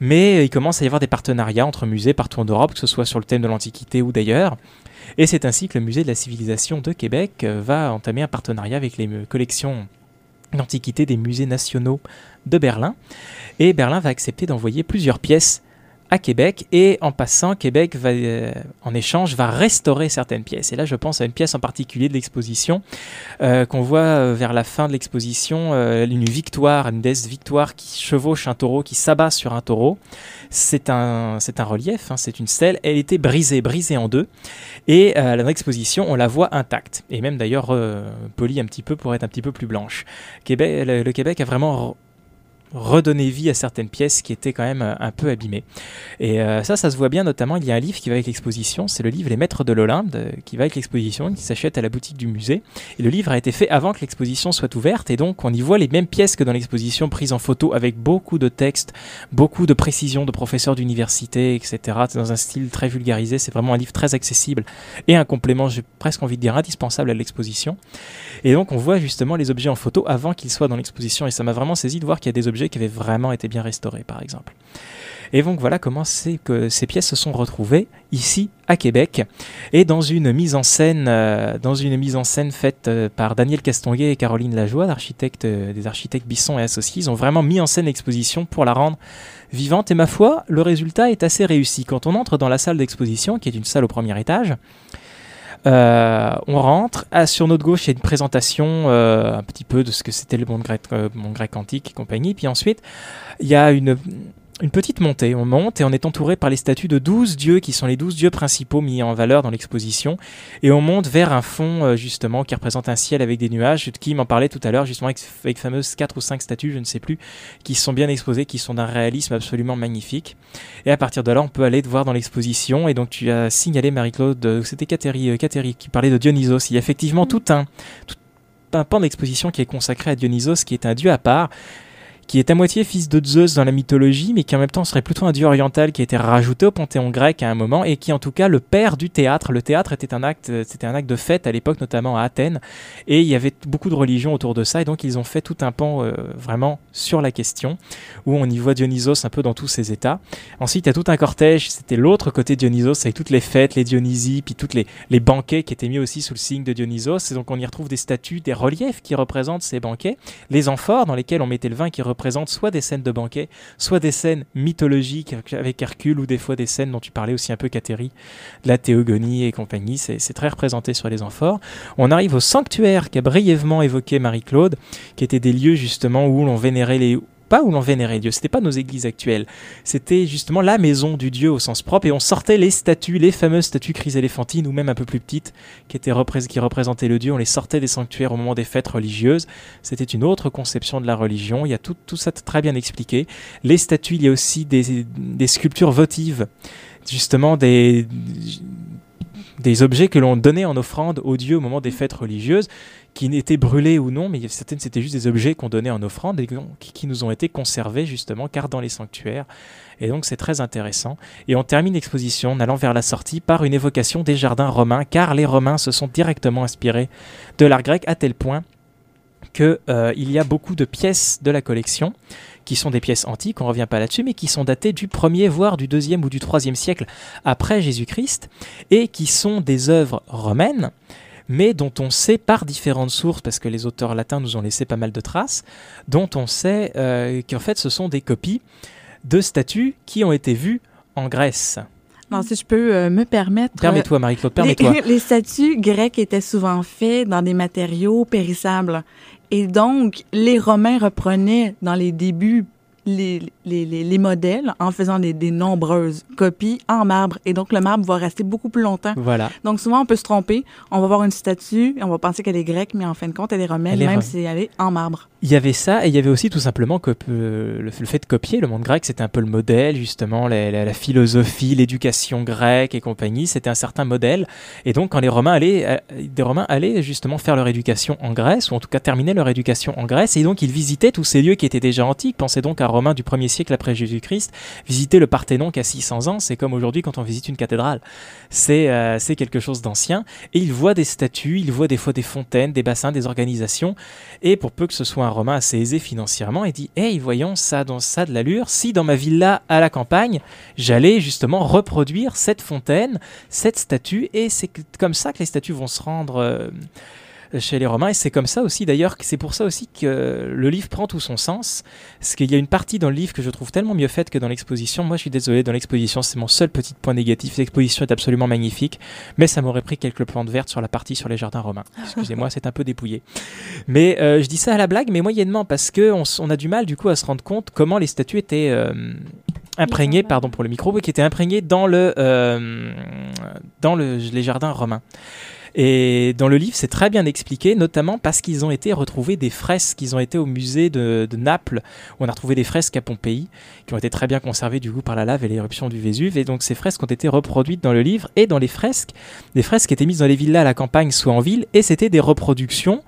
Mais il commence à y avoir des partenariats entre musées partout en Europe, que ce soit sur le thème de l'Antiquité ou d'ailleurs. Et c'est ainsi que le musée de la civilisation de Québec euh, va entamer un partenariat avec les euh, collections d'antiquité des musées nationaux de Berlin. Et Berlin va accepter d'envoyer plusieurs pièces à Québec et en passant, Québec va, euh, en échange va restaurer certaines pièces. Et là, je pense à une pièce en particulier de l'exposition euh, qu'on voit euh, vers la fin de l'exposition, une victoire, une déesse victoire qui chevauche un taureau, qui s'abat sur un taureau. C'est un, c'est un relief, hein, c'est une stèle. Elle était brisée, brisée en deux. Et dans l'exposition, on la voit intacte. Et même d'ailleurs polie un petit peu pour être un petit peu plus blanche. Québec, le Québec a vraiment redonner vie à certaines pièces qui étaient quand même euh, un peu abîmées. Et euh, ça, ça se voit bien notamment, il y a un livre qui va avec l'exposition, c'est le livre Les Maîtres de l'Olympe, qui va avec l'exposition, qui s'achète à la boutique du musée. Et le livre a été fait avant que l'exposition soit ouverte, et donc on y voit les mêmes pièces que dans l'exposition, prises en photo avec beaucoup de textes, beaucoup de précisions de professeurs d'université, etc. C'est dans un style très vulgarisé, c'est vraiment un livre très accessible et un complément, j'ai presque envie de dire, indispensable à l'exposition. Et donc on voit justement les objets en photo avant qu'ils soient dans l'exposition, et ça m'a vraiment saisi de voir qu'il y a des objets qui avaient vraiment été bien restaurés, par exemple. Et donc voilà comment c'est que ces pièces se sont retrouvées ici à Québec et dans une mise en scène, euh, faite euh, par Daniel Castonguay et Caroline Lajoie, euh, des architectes Bisson et Associés. Ils ont vraiment mis en scène l'exposition pour la rendre vivante et ma foi, le résultat est assez réussi. Quand on entre dans la salle d'exposition, qui est une salle au premier étage, euh, on rentre. Ah, sur notre gauche, il y a une présentation euh, un petit peu de ce que c'était le monde grec, euh, monde grec antique et compagnie. Puis ensuite, il y a une, une petite montée. On monte et on est entouré par les statues de 12 dieux qui sont les 12 dieux principaux mis en valeur dans l'exposition. Et on monte vers un fond euh, justement qui représente un ciel avec des nuages. Qui m'en parlait tout à l'heure justement avec, avec fameuses 4 ou 5 statues, je ne sais plus, qui sont bien exposées, qui sont d'un réalisme absolument magnifique. Et à partir de là, on peut aller te voir dans l'exposition. Et donc tu as signalé Marie-Claude, euh, c'était Catherine, Catherine qui parlait de Dionysos. Il y a effectivement tout un, tout un pan d'exposition qui est consacré à Dionysos, qui est un dieu à part qui est à moitié fils de Zeus dans la mythologie, mais qui en même temps serait plutôt un dieu oriental qui a été rajouté au panthéon grec à un moment, et qui en tout cas le père du théâtre. Le théâtre était un acte, c'était un acte de fête à l'époque, notamment à Athènes, et il y avait beaucoup de religions autour de ça, et donc ils ont fait tout un pan euh, vraiment sur la question, où on y voit Dionysos un peu dans tous ses états. Ensuite, il y a tout un cortège, c'était l'autre côté de Dionysos, avec toutes les fêtes, les Dionysies, puis toutes les, banquets qui étaient mis aussi sous le signe de Dionysos, et donc on y retrouve des statues, des reliefs qui représentent ces banquets, les amphores dans lesquels on mettait le vin qui représentent soit des scènes de banquet, soit des scènes mythologiques avec Hercule ou des fois des scènes dont tu parlais aussi un peu, Cathérie, la théogonie et compagnie. C'est très représenté sur les amphores. On arrive au sanctuaire qu'a brièvement évoqué Marie-Claude, qui étaient des lieux justement où l'on vénérait les pas où l'on vénérait Dieu, c'était pas nos églises actuelles, c'était justement la maison du Dieu au sens propre, et on sortait les statues, les fameuses statues chryséléphantines, ou même un peu plus petites, qui, étaient qui représentaient le Dieu, on les sortait des sanctuaires au moment des fêtes religieuses, c'était une autre conception de la religion, il y a tout, ça très bien expliqué. Les statues, il y a aussi des, sculptures votives, justement des des objets que l'on donnait en offrande aux dieux au moment des fêtes religieuses, qui n'étaient brûlés ou non, mais certaines c'était juste des objets qu'on donnait en offrande et qui, nous ont été conservés justement car dans les sanctuaires. Et donc c'est très intéressant. Et on termine l'exposition en allant vers la sortie par une évocation des jardins romains, car les Romains se sont directement inspirés de l'art grec à tel point qu'il euh, y a beaucoup de pièces de la collection qui sont des pièces antiques, on ne revient pas là-dessus, mais qui sont datées du 1er, voire du 2e ou du 3e siècle après Jésus-Christ, et qui sont des œuvres romaines, mais dont on sait par différentes sources, parce que les auteurs latins nous ont laissé pas mal de traces, dont on sait euh, qu'en fait ce sont des copies de statues qui ont été vues en Grèce. Non, si je peux euh, me permettre. Permets-toi, Marie-Claude, permets-toi. Les, les, statues grecques étaient souvent faites dans des matériaux périssables. Et donc, les Romains reprenaient dans les débuts les, les, les, modèles en faisant des, des, nombreuses copies en marbre. Et donc, le marbre va rester beaucoup plus longtemps. Voilà. Donc, souvent, on peut se tromper. On va voir une statue et on va penser qu'elle est grecque, mais en fin de compte, elle est romaine, même si elle est en marbre. Il y avait ça, et il y avait aussi tout simplement que euh, le, fait de copier le monde grec, c'était un peu le modèle, justement, la, la, philosophie, l'éducation grecque et compagnie, c'était un certain modèle. Et donc, quand les Romains allaient, euh, des Romains allaient justement faire leur éducation en Grèce, ou en tout cas terminer leur éducation en Grèce, et donc ils visitaient tous ces lieux qui étaient déjà antiques. Pensez donc à Du 1er siècle après Jésus-Christ, visiter le Parthénon qui a 600 ans, c'est comme aujourd'hui quand on visite une cathédrale. C'est euh, quelque chose d'ancien, et ils voient des statues, ils voient des fois des fontaines, des bassins, des organisations, et pour peu que ce soit un Romain assez aisé financièrement et dit Hey, voyons, ça dans ça de l'allure. Si dans ma villa à la campagne, j'allais justement reproduire cette fontaine, cette statue, et c'est comme ça que les statues vont se rendre. Euh, chez les Romains. Et c'est comme ça aussi, d'ailleurs, que c'est pour ça aussi que le livre prend tout son sens. Parce qu'il y a une partie dans le livre que je trouve tellement mieux faite que dans l'exposition. Moi, je suis désolé, dans l'exposition, c'est mon seul petit point négatif. L'exposition est absolument magnifique, mais ça m'aurait pris quelques plantes vertes sur la partie sur les jardins romains. Excusez-moi, c'est un peu dépouillé. Mais euh, je dis ça à la blague, mais moyennement, parce qu'on on a du mal, du coup, à se rendre compte comment les statues étaient. Euh, imprégnées, pardon pour le micro, qui étaient imprégnées dans, le, euh, dans le, les jardins romains. Et dans le livre, c'est très bien expliqué, notamment parce qu'ils ont été retrouvés des fresques, ils ont été au musée de, Naples, où on a retrouvé des fresques à Pompéi, qui ont été très bien conservées du coup par la lave et l'éruption du Vésuve. Et donc ces fresques ont été reproduites dans le livre et dans les fresques. Des fresques étaient mises dans les villas à la campagne, soit en ville, et c'était des reproductions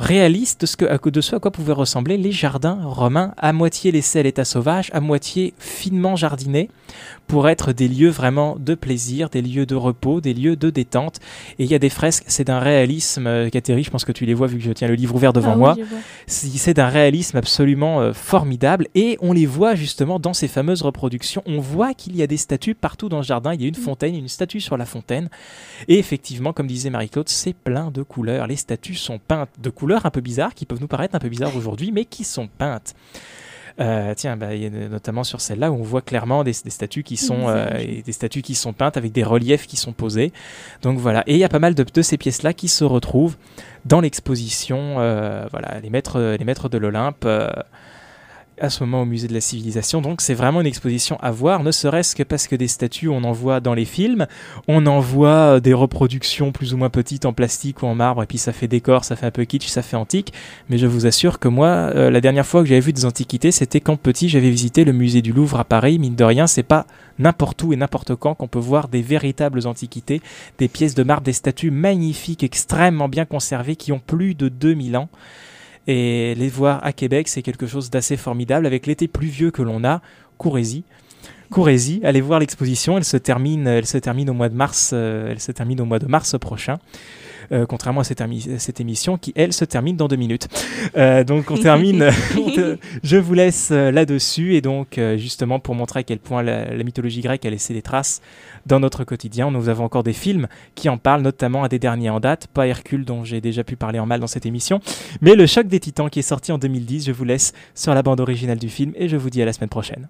réaliste de ce, que, de ce à quoi pouvaient ressembler les jardins romains, à moitié laissés à l'état sauvage, à moitié finement jardinés, pour être des lieux vraiment de plaisir, des lieux de repos, des lieux de détente. Et il y a des fresques, c'est d'un réalisme, euh, Catherine, je pense que tu les vois vu que je tiens le livre ouvert devant Ah moi, oui, c'est d'un réalisme absolument euh, formidable. Et on les voit justement dans ces fameuses reproductions. On voit qu'il y a des statues partout dans le jardin. Il y a une fontaine, une statue sur la fontaine. Et effectivement, comme disait Marie-Claude, c'est plein de couleurs. Les statues sont peintes de couleurs un peu bizarres, qui peuvent nous paraître un peu bizarres aujourd'hui, mais qui sont peintes. Euh, tiens, bah, il y a notamment sur celle-là où on voit clairement des, des statues qui sont euh, des statues qui sont peintes avec des reliefs qui sont posés. Donc voilà, et il y a pas mal de, de ces pièces-là qui se retrouvent dans l'exposition. euh, voilà, les maîtres, les maîtres de l'Olympe. À ce moment au musée de la civilisation. Donc c'est vraiment une exposition à voir, ne serait-ce que parce que des statues, on en voit dans les films, on en voit euh, des reproductions plus ou moins petites en plastique ou en marbre, et puis ça fait décor, ça fait un peu kitsch, ça fait antique. Mais je vous assure que moi, euh, la dernière fois que j'avais vu des antiquités, c'était quand petit, j'avais visité le musée du Louvre à Paris. Mine de rien, c'est pas n'importe où et n'importe quand qu'on peut voir des véritables antiquités, des pièces de marbre, des statues magnifiques, extrêmement bien conservées, qui ont plus de 2000 ans. Et les voir à Québec, c'est quelque chose d'assez formidable. Avec l'été pluvieux que l'on a, courez-y. Courez-y, allez voir l'exposition. Elle se termine, elle se termine au mois de mars. euh, elle se termine au mois de mars prochain. Euh, contrairement à cette, émi- cette émission qui, elle, se termine dans deux minutes. Euh, donc on termine, on te- je vous laisse euh, là-dessus et donc justement pour montrer à quel point la, la mythologie grecque a laissé des traces dans notre quotidien, nous avons encore des films qui en parlent, notamment un des derniers en date, pas Hercule dont j'ai déjà pu parler en mal dans cette émission, mais le choc des titans qui est sorti en 2010, je vous laisse sur la bande originale du film et je vous dis à la semaine prochaine.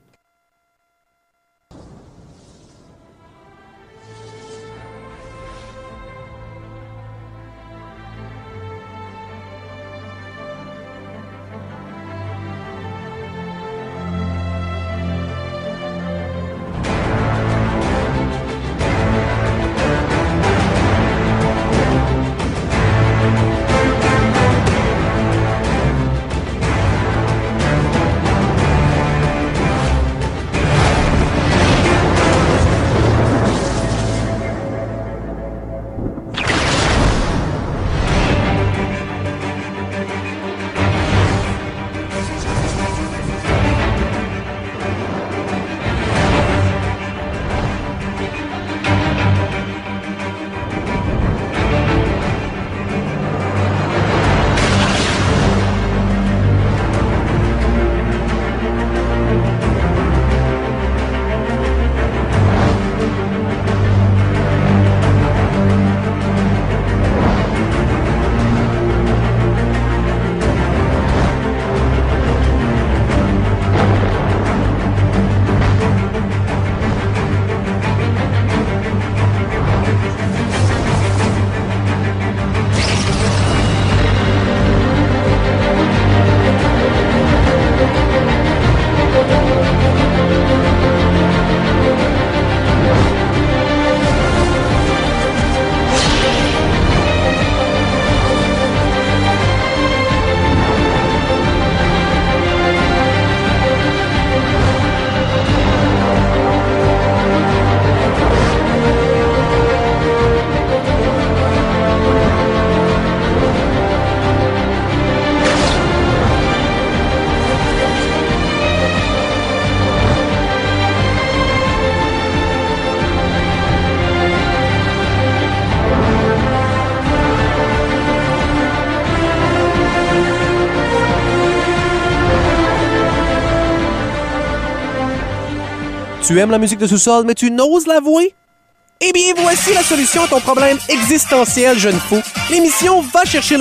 Tu aimes la musique de sous-sol, mais tu n'oses l'avouer? Eh bien, voici la solution à ton problème existentiel, jeune fou. L'émission Va chercher le